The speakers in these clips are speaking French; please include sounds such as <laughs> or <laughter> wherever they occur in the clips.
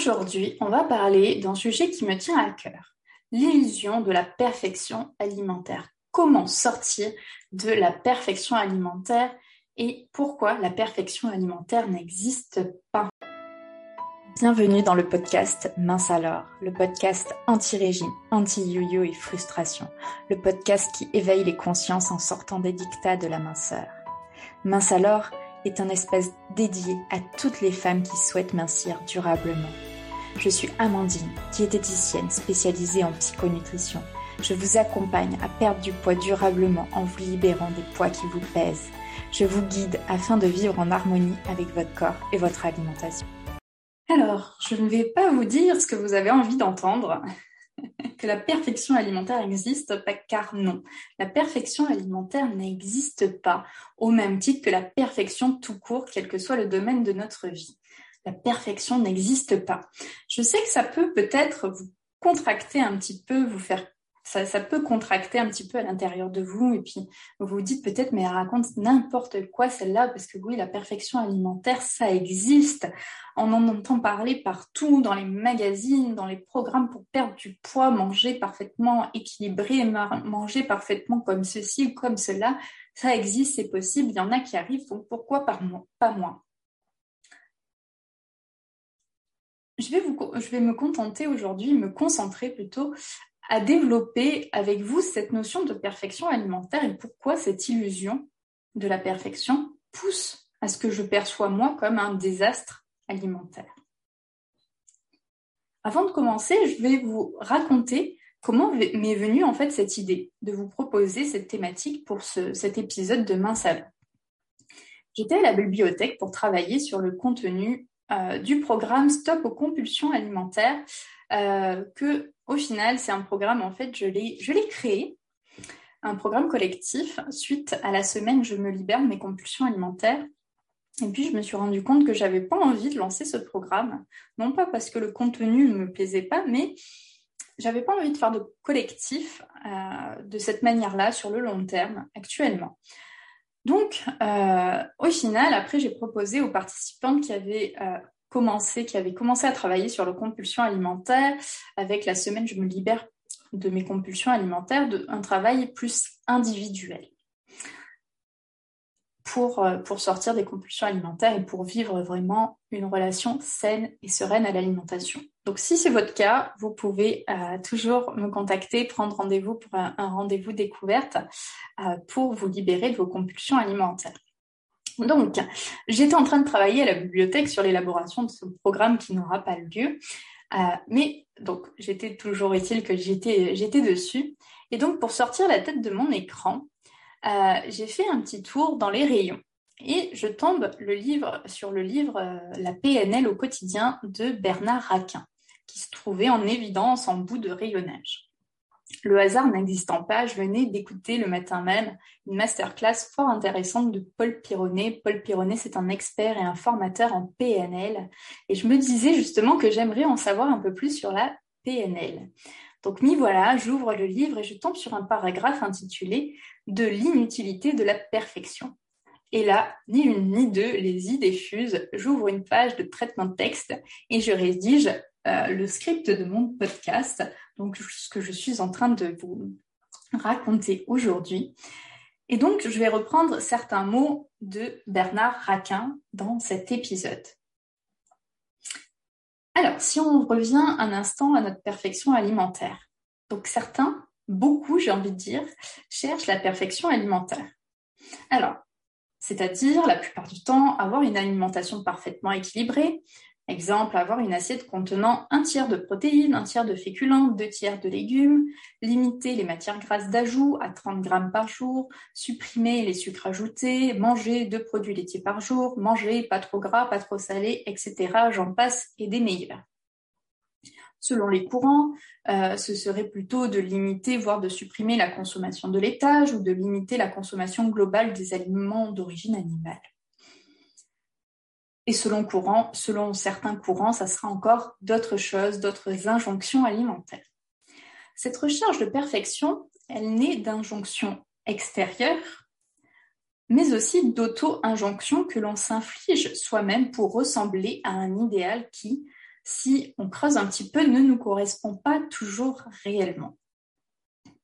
Aujourd'hui, on va parler d'un sujet qui me tient à cœur, l'illusion de la perfection alimentaire. Comment sortir de la perfection alimentaire et pourquoi la perfection alimentaire n'existe pas? Bienvenue dans le podcast Mince alors, le podcast anti-régime, anti-yo-yo et frustration, le podcast qui éveille les consciences en sortant des dictats de la minceur. Mince alors est un espace dédié à toutes les femmes qui souhaitent mincir durablement. Je suis Amandine, diététicienne spécialisée en psychonutrition. Je vous accompagne à perdre du poids durablement en vous libérant des poids qui vous pèsent. Je vous guide afin de vivre en harmonie avec votre corps et votre alimentation. Alors, je ne vais pas vous dire ce que vous avez envie d'entendre, <laughs> que la perfection alimentaire existe, car non. La perfection alimentaire n'existe pas, au même titre que la perfection tout court, quel que soit le domaine de notre vie. La perfection n'existe pas. Je sais que ça peut peut-être vous contracter un petit peu, vous faire ça, peut contracter un petit peu à l'intérieur de vous et puis vous vous dites peut-être mais elle raconte n'importe quoi celle-là parce que oui la perfection alimentaire ça existe. On en entend parler partout dans les magazines dans les programmes pour perdre du poids manger parfaitement équilibré manger parfaitement comme ceci ou comme cela. Ça existe c'est possible. Il y en a qui arrivent donc pourquoi pas moi? Je vais, me contenter aujourd'hui, me concentrer plutôt à développer avec vous cette notion de perfection alimentaire et pourquoi cette illusion de la perfection pousse à ce que je perçois moi comme un désastre alimentaire. Avant de commencer, je vais vous raconter comment m'est venue en fait cette idée de vous proposer cette thématique pour cet épisode de Mince J'étais à la bibliothèque pour travailler sur le contenu euh, du programme Stop aux compulsions alimentaires euh, que au final, c'est un programme, en fait, je l'ai, créé, un programme collectif, suite à la semaine Je me libère de mes compulsions alimentaires. Et puis, je me suis rendu compte que j'avais pas envie de lancer ce programme, non pas parce que le contenu ne me plaisait pas, mais j'avais pas envie de faire de collectif euh, de cette manière-là sur le long terme actuellement. Donc, euh, au final, après, j'ai proposé aux participantes qui avaient commencé, qui avait commencé à travailler sur le compulsion alimentaire avec la semaine Je me libère de mes compulsions alimentaires, de, un travail plus individuel pour, euh, pour sortir des compulsions alimentaires et pour vivre vraiment une relation saine et sereine à l'alimentation. Donc si c'est votre cas, vous pouvez euh, toujours me contacter, prendre rendez-vous pour un, rendez-vous découverte euh, pour vous libérer de vos compulsions alimentaires. Donc, j'étais en train de travailler à la bibliothèque sur l'élaboration de ce programme qui n'aura pas lieu. Mais donc, j'étais toujours utile que j'étais, j'étais dessus. Et donc, pour sortir la tête de mon écran, euh, j'ai fait un petit tour dans les rayons. Et je tombe le livre, sur le livre euh, La PNL au quotidien de Bernard Raquin, qui se trouvait en évidence en bout de rayonnage. Le hasard n'existant pas, je venais d'écouter le matin même une masterclass fort intéressante de Paul Pironnet. Paul Pironnet, c'est un expert et un formateur en PNL. Et je me disais justement que j'aimerais en savoir un peu plus sur la PNL. Donc, m'y voilà, j'ouvre le livre et je tombe sur un paragraphe intitulé De l'inutilité de la perfection. Et là, ni une ni deux, les idées fusent. J'ouvre une page de traitement de texte et je rédige euh, le script de mon podcast, donc ce que je suis en train de vous raconter aujourd'hui. Et donc, je vais reprendre certains mots de Bernard Raquin dans cet épisode. Alors, si on revient un instant à notre perfection alimentaire. Donc, certains, beaucoup, j'ai envie de dire, cherchent la perfection alimentaire. Alors, c'est-à-dire, la plupart du temps, avoir une alimentation parfaitement équilibrée, Exemple, avoir une assiette contenant un tiers de protéines, un tiers de féculents, deux tiers de légumes, limiter les matières grasses d'ajout à 30 grammes par jour, supprimer les sucres ajoutés, manger deux produits laitiers par jour, manger pas trop gras, pas trop salé, etc. J'en passe et des meilleurs. Selon les courants, euh, ce serait plutôt de limiter, voire de supprimer la consommation de laitage ou de limiter la consommation globale des aliments d'origine animale. Et selon certains courants, ça sera encore d'autres choses, d'autres injonctions alimentaires. Cette recherche de perfection, elle naît d'injonctions extérieures, mais aussi d'auto-injonctions que l'on s'inflige soi-même pour ressembler à un idéal qui, si on creuse un petit peu, ne nous correspond pas toujours réellement.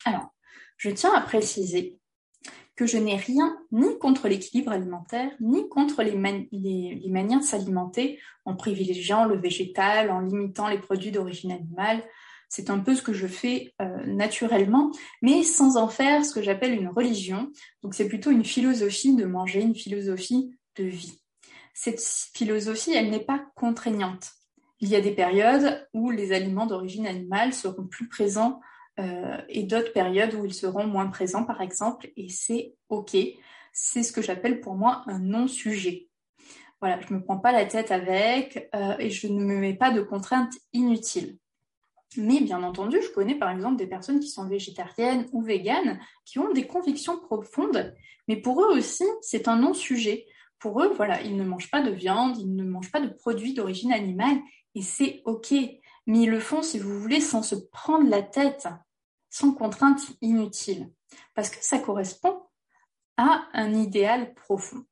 Alors, je tiens à préciser que je n'ai rien ni contre l'équilibre alimentaire, ni contre les, manières de s'alimenter en privilégiant le végétal, en limitant les produits d'origine animale. C'est un peu ce que je fais euh, naturellement, mais sans en faire ce que j'appelle une religion. Donc c'est plutôt une philosophie de manger, une philosophie de vie. Cette philosophie, elle n'est pas contraignante. Il y a des périodes où les aliments d'origine animale seront plus présents euh, et d'autres périodes où ils seront moins présents, par exemple, et c'est OK. C'est ce que j'appelle pour moi un non-sujet. Voilà, je ne me prends pas la tête avec euh, et je ne me mets pas de contraintes inutiles. Mais bien entendu, je connais par exemple des personnes qui sont végétariennes ou véganes, qui ont des convictions profondes, mais pour eux aussi, c'est un non-sujet. Pour eux, voilà, ils ne mangent pas de viande, ils ne mangent pas de produits d'origine animale, et c'est OK. Mais ils le font, si vous voulez, sans se prendre la tête sans contrainte inutile, parce que ça correspond à un idéal profond.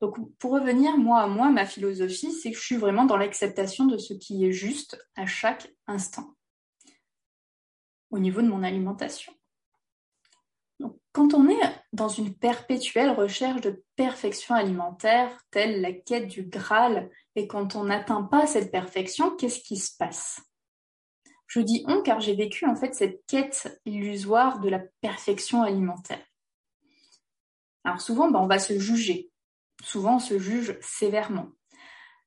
Donc, pour revenir moi à moi, ma philosophie, c'est que je suis vraiment dans l'acceptation de ce qui est juste à chaque instant au niveau de mon alimentation. Quand on est dans une perpétuelle recherche de perfection alimentaire, telle la quête du Graal, et quand on n'atteint pas cette perfection, qu'est-ce qui se passe? Je dis on car j'ai vécu en fait cette quête illusoire de la perfection alimentaire. Alors souvent, ben, on va se juger. Souvent, on se juge sévèrement.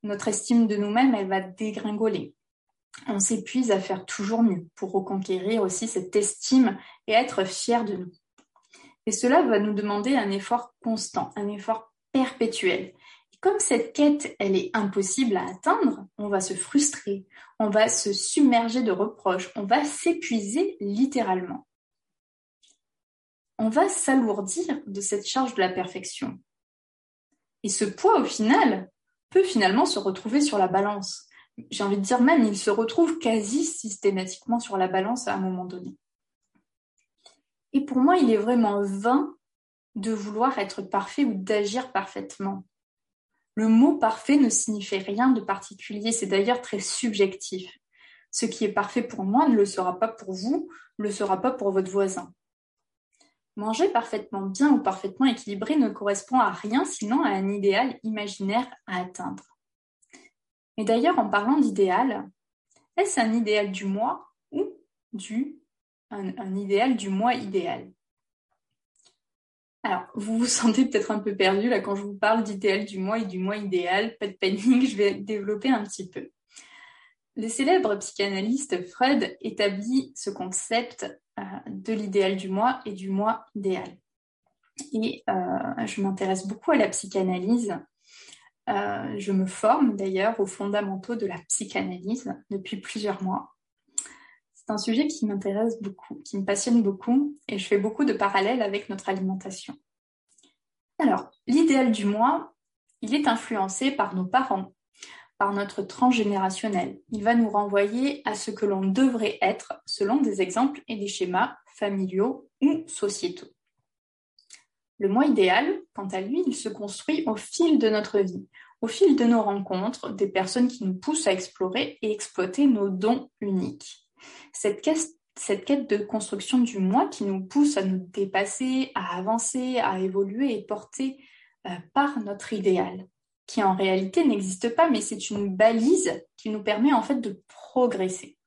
Notre estime de nous-mêmes, elle va dégringoler. On s'épuise à faire toujours mieux pour reconquérir aussi cette estime et être fier de nous. Et cela va nous demander un effort constant, un effort perpétuel comme cette quête, elle est impossible à atteindre, on va se frustrer, on va se submerger de reproches, on va s'épuiser littéralement. On va s'alourdir de cette charge de la perfection. Et ce poids, au final, peut finalement se retrouver sur la balance. J'ai envie de dire même, il se retrouve quasi systématiquement sur la balance à un moment donné. Et pour moi, il est vraiment vain de vouloir être parfait ou d'agir parfaitement. Le mot parfait ne signifie rien de particulier, c'est d'ailleurs très subjectif. Ce qui est parfait pour moi ne le sera pas pour vous, ne le sera pas pour votre voisin. Manger parfaitement bien ou parfaitement équilibré ne correspond à rien sinon à un idéal imaginaire à atteindre. Et d'ailleurs, en parlant d'idéal, est-ce un idéal du moi ou du un idéal du moi idéal? Alors, vous vous sentez peut-être un peu perdu là quand je vous parle d'idéal du moi et du moi idéal. Pas de panique, je vais développer un petit peu. Le célèbre psychanalyste Freud établit ce concept euh, de l'idéal du moi et du moi idéal. Et euh, je m'intéresse beaucoup à la psychanalyse. Euh, je me forme d'ailleurs aux fondamentaux de la psychanalyse depuis plusieurs mois. C'est un sujet qui m'intéresse beaucoup, qui me passionne beaucoup, et je fais beaucoup de parallèles avec notre alimentation. Alors, l'idéal du moi, il est influencé par nos parents, par notre transgénérationnel. Il va nous renvoyer à ce que l'on devrait être selon des exemples et des schémas familiaux ou sociétaux. Le moi idéal, quant à lui, il se construit au fil de notre vie, au fil de nos rencontres, des personnes qui nous poussent à explorer et exploiter nos dons uniques cette quête, de construction du moi qui nous pousse à nous dépasser, à avancer, à évoluer et porter euh, par notre idéal, qui en réalité n'existe pas, mais c'est une balise qui nous permet en fait de progresser.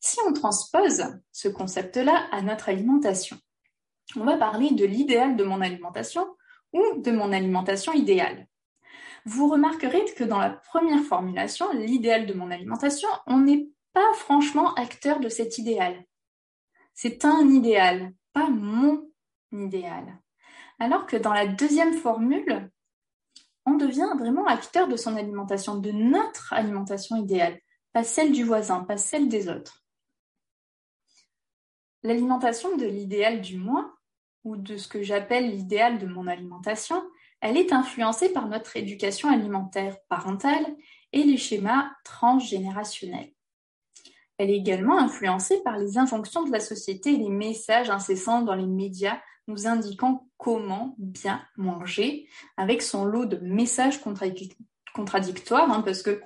Si on transpose ce concept-là à notre alimentation, on va parler de l'idéal de mon alimentation ou de mon alimentation idéale. Vous remarquerez que dans la première formulation, l'idéal de mon alimentation, on n'est pas franchement acteur de cet idéal. C'est un idéal, pas mon idéal. Alors que dans la deuxième formule, on devient vraiment acteur de son alimentation, de notre alimentation idéale, pas celle du voisin, pas celle des autres. L'alimentation de l'idéal du moi, ou de ce que j'appelle l'idéal de mon alimentation, elle est influencée par notre éducation alimentaire parentale et les schémas transgénérationnels. Elle est également influencée par les injonctions de la société et les messages incessants dans les médias nous indiquant comment bien manger, avec son lot de messages contradictoire, hein, parce que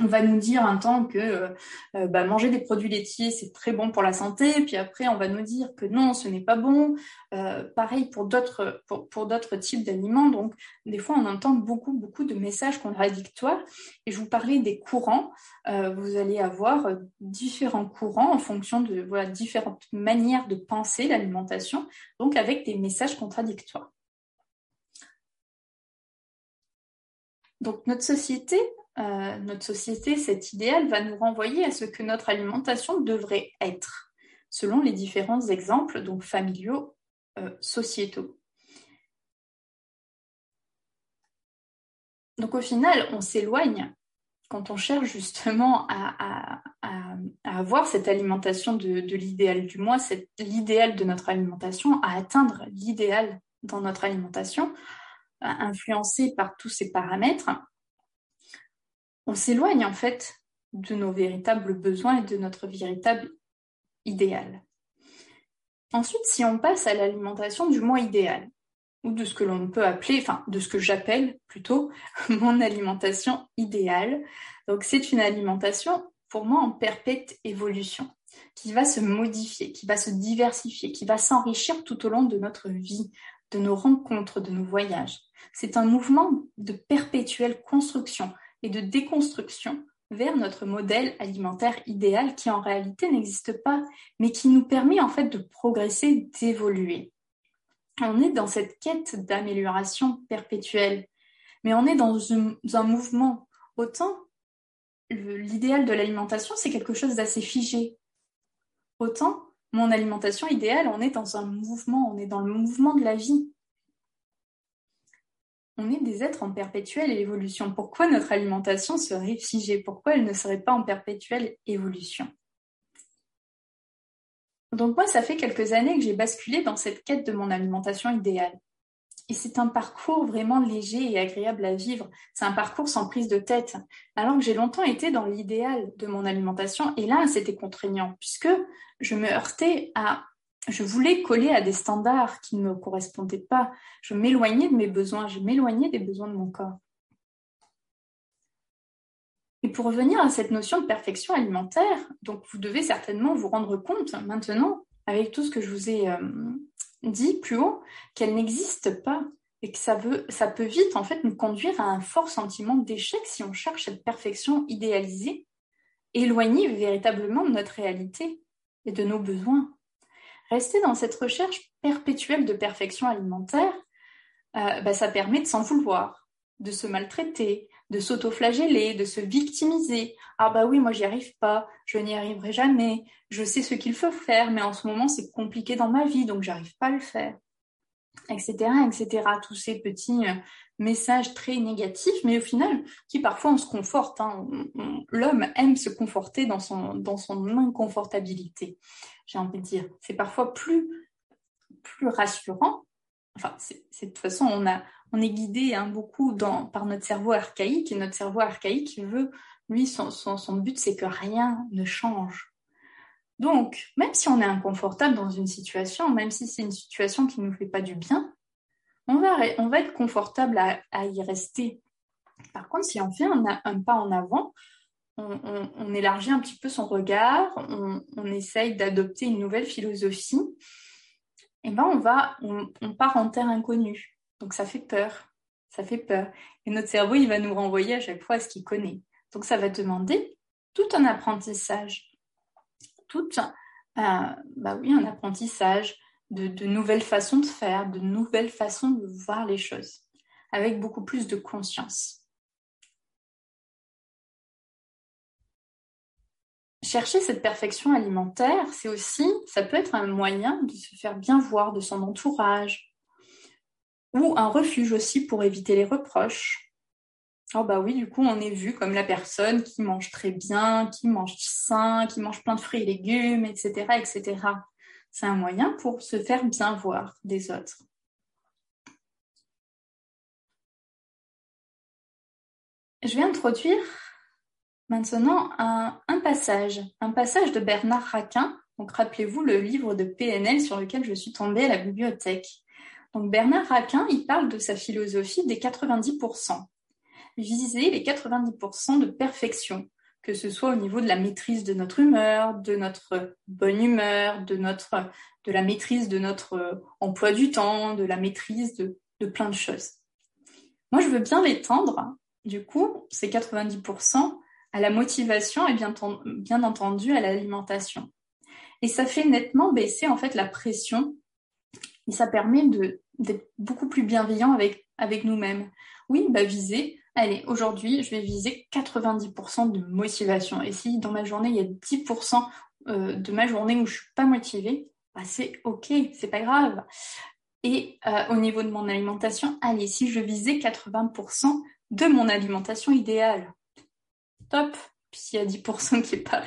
on va nous dire un temps que euh, euh, bah, manger des produits laitiers c'est très bon pour la santé, puis après on va nous dire que non, ce n'est pas bon. Euh, pareil pour d'autres d'autres types d'aliments. Donc des fois on entend beaucoup beaucoup de messages contradictoires. Et je vous parlais des courants. vous allez avoir différents courants en fonction de différentes manières de penser l'alimentation, donc avec des messages contradictoires. Donc notre société euh, notre société, cet idéal va nous renvoyer à ce que notre alimentation devrait être, selon les différents exemples, donc familiaux, euh, sociétaux. Donc au final, on s'éloigne quand on cherche justement à, avoir cette alimentation de, de l'idéal du moi, l'idéal de notre alimentation, à atteindre l'idéal dans notre alimentation, influencé par tous ces paramètres, on s'éloigne en fait de nos véritables besoins et de notre véritable idéal. Ensuite, si on passe à l'alimentation du moi idéal, ou de ce que l'on peut appeler, enfin de ce que j'appelle plutôt <laughs> mon alimentation idéale, donc c'est une alimentation pour moi en perpète évolution, qui va se modifier, qui va se diversifier, qui va s'enrichir tout au long de notre vie, de nos rencontres, de nos voyages. C'est un mouvement de perpétuelle construction et de déconstruction vers notre modèle alimentaire idéal qui en réalité n'existe pas, mais qui nous permet en fait de progresser, d'évoluer. On est dans cette quête d'amélioration perpétuelle, mais on est dans un, mouvement. Autant l'idéal de l'alimentation, c'est quelque chose d'assez figé. Autant mon alimentation idéale, on est dans un mouvement, on est dans le mouvement de la vie on est des êtres en perpétuelle évolution. Pourquoi notre alimentation serait figée Pourquoi elle ne serait pas en perpétuelle évolution? Donc moi, ça fait quelques années que j'ai basculé dans cette quête de mon alimentation idéale. Et c'est un parcours vraiment léger et agréable à vivre. C'est un parcours sans prise de tête. Alors que j'ai longtemps été dans l'idéal de mon alimentation, et là, c'était contraignant, puisque je me heurtais à je voulais coller à des standards qui ne me correspondaient pas. Je m'éloignais de mes besoins, je m'éloignais des besoins de mon corps. Et pour revenir à cette notion de perfection alimentaire, donc vous devez certainement vous rendre compte maintenant, avec tout ce que je vous ai euh, dit plus haut, qu'elle n'existe pas et que ça, veut, ça peut vite en fait nous conduire à un fort sentiment d'échec si on cherche cette perfection idéalisée, éloignée véritablement de notre réalité et de nos besoins. Rester dans cette recherche perpétuelle de perfection alimentaire, euh, bah, ça permet de s'en vouloir, de se maltraiter, de s'autoflageller, de se victimiser. Ah bah oui, moi j'y arrive pas, je n'y arriverai jamais, je sais ce qu'il faut faire, mais en ce moment c'est compliqué dans ma vie, donc j'arrive pas à le faire, etc., etc. Tous ces petits euh, messages très négatifs, mais au final, qui parfois on se conforte. Hein. L'homme aime se conforter dans son, dans son inconfortabilité, j'ai envie de dire. C'est parfois plus, plus rassurant. Enfin, c'est, de toute façon, on, a, on est guidé hein, beaucoup dans, par notre cerveau archaïque, et notre cerveau archaïque veut, lui, son, son, but, c'est que rien ne change. Donc, même si on est inconfortable dans une situation, même si c'est une situation qui ne nous fait pas du bien, on va, on va être confortable à, y rester. Par contre, si on fait un, pas en avant, on, élargit un petit peu son regard, on, essaye d'adopter une nouvelle philosophie, et ben on va, on, part en terre inconnue. Donc ça fait peur, ça fait peur. Et notre cerveau, il va nous renvoyer à chaque fois à ce qu'il connaît. Donc ça va demander tout un apprentissage, tout, euh, bah un apprentissage, de, nouvelles façons de faire, de nouvelles façons de voir les choses, avec beaucoup plus de conscience. Chercher cette perfection alimentaire, c'est aussi, ça peut être un moyen de se faire bien voir de son entourage, ou un refuge aussi pour éviter les reproches. Oh bah oui, du coup, on est vu comme la personne qui mange très bien, qui mange sain, qui mange plein de fruits et légumes, etc., etc. C'est un moyen pour se faire bien voir des autres. Je vais introduire maintenant un, passage, un passage de Bernard Raquin. Donc rappelez-vous le livre de PNL sur lequel je suis tombée à la bibliothèque. Donc Bernard Raquin, il parle de sa philosophie des 90%. viser les 90% de perfection, que ce soit au niveau de la maîtrise de notre humeur, de notre bonne humeur, de, notre, de la maîtrise de notre emploi du temps, de la maîtrise de, de plein de choses. Moi, je veux bien l'étendre, du coup, ces 90% à la motivation et bien, entendu à l'alimentation. Et ça fait nettement baisser en fait la pression et ça permet d'être beaucoup plus bienveillant avec, nous-mêmes. Oui, bah viser, allez, aujourd'hui, je vais viser 90% de motivation. Et si dans ma journée, il y a 10% euh, de ma journée où je suis pas motivée, bah c'est ok, c'est pas grave. Et euh, au niveau de mon alimentation, allez, si je visais 80% de mon alimentation idéale, top, puis s'il y a 10% qui est pas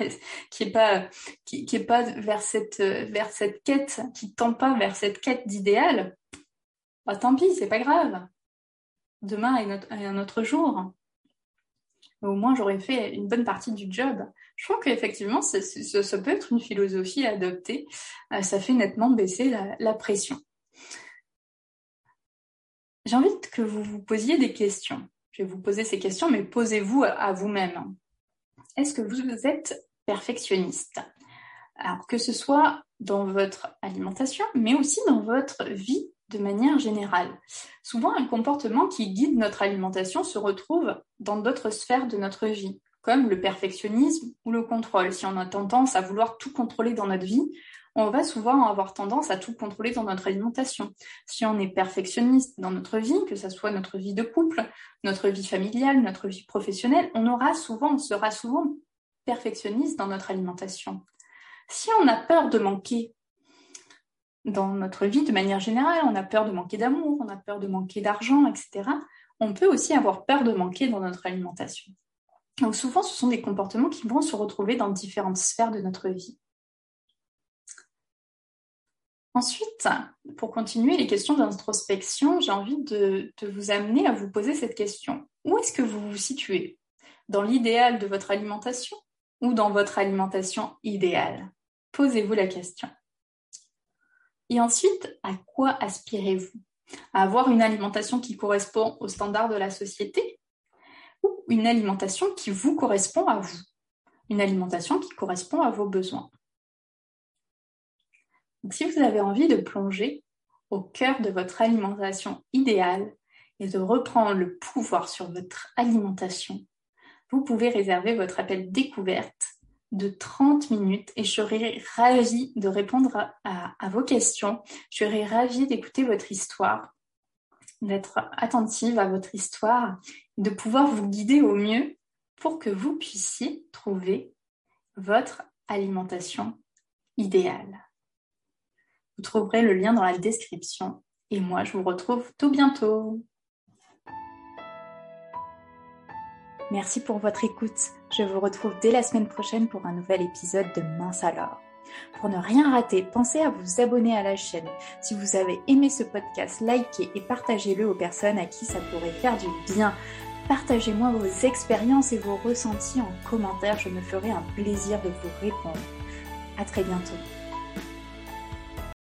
qui est pas qui, pas vers cette vers cette quête qui tend pas vers cette quête d'idéal bah tant pis c'est pas grave. Demain est, un autre jour. Au moins j'aurais fait une bonne partie du job. Je trouve qu'effectivement ça, ça, peut être une philosophie à adopter. Euh, ça fait nettement baisser la, pression. J'ai envie que vous vous posiez des questions je vais vous poser ces questions mais posez-vous à vous-même est-ce que vous êtes perfectionniste? Alors que ce soit dans votre alimentation, mais aussi dans votre vie de manière générale. Souvent, un comportement qui guide notre alimentation se retrouve dans d'autres sphères de notre vie, comme le perfectionnisme ou le contrôle. Si on a tendance à vouloir tout contrôler dans notre vie, on va souvent avoir tendance à tout contrôler dans notre alimentation. Si on est perfectionniste dans notre vie, que ce soit notre vie de couple, notre vie familiale, notre vie professionnelle, on aura souvent, on sera souvent perfectionniste dans notre alimentation. Si on a peur de manquer dans notre vie de manière générale, on a peur de manquer d'amour, on a peur de manquer d'argent, etc., on peut aussi avoir peur de manquer dans notre alimentation. Donc souvent, ce sont des comportements qui vont se retrouver dans différentes sphères de notre vie. Ensuite, pour continuer les questions d'introspection, j'ai envie de, vous amener à vous poser cette question. Où est-ce que vous vous situez? Dans l'idéal de votre alimentation ou dans votre alimentation idéale? Posez-vous la question. Et ensuite, à quoi aspirez-vous? À avoir une alimentation qui correspond aux standards de la société ou une alimentation qui vous correspond à vous? Une alimentation qui correspond à vos besoins si vous avez envie de plonger au cœur de votre alimentation idéale et de reprendre le pouvoir sur votre alimentation, vous pouvez réserver votre appel découverte de 30 minutes et je serai ravie de répondre à, à vos questions. Je serai ravie d'écouter votre histoire, d'être attentive à votre histoire, de pouvoir vous guider au mieux pour que vous puissiez trouver votre alimentation idéale. Vous trouverez le lien dans la description. Et moi, je vous retrouve tout bientôt. Merci pour votre écoute. Je vous retrouve dès la semaine prochaine pour un nouvel épisode de Mince alors. Pour ne rien rater, pensez à vous abonner à la chaîne. Si vous avez aimé ce podcast, likez et partagez-le aux personnes à qui ça pourrait faire du bien. Partagez-moi vos expériences et vos ressentis en commentaire, je me ferai un plaisir de vous répondre. À très bientôt.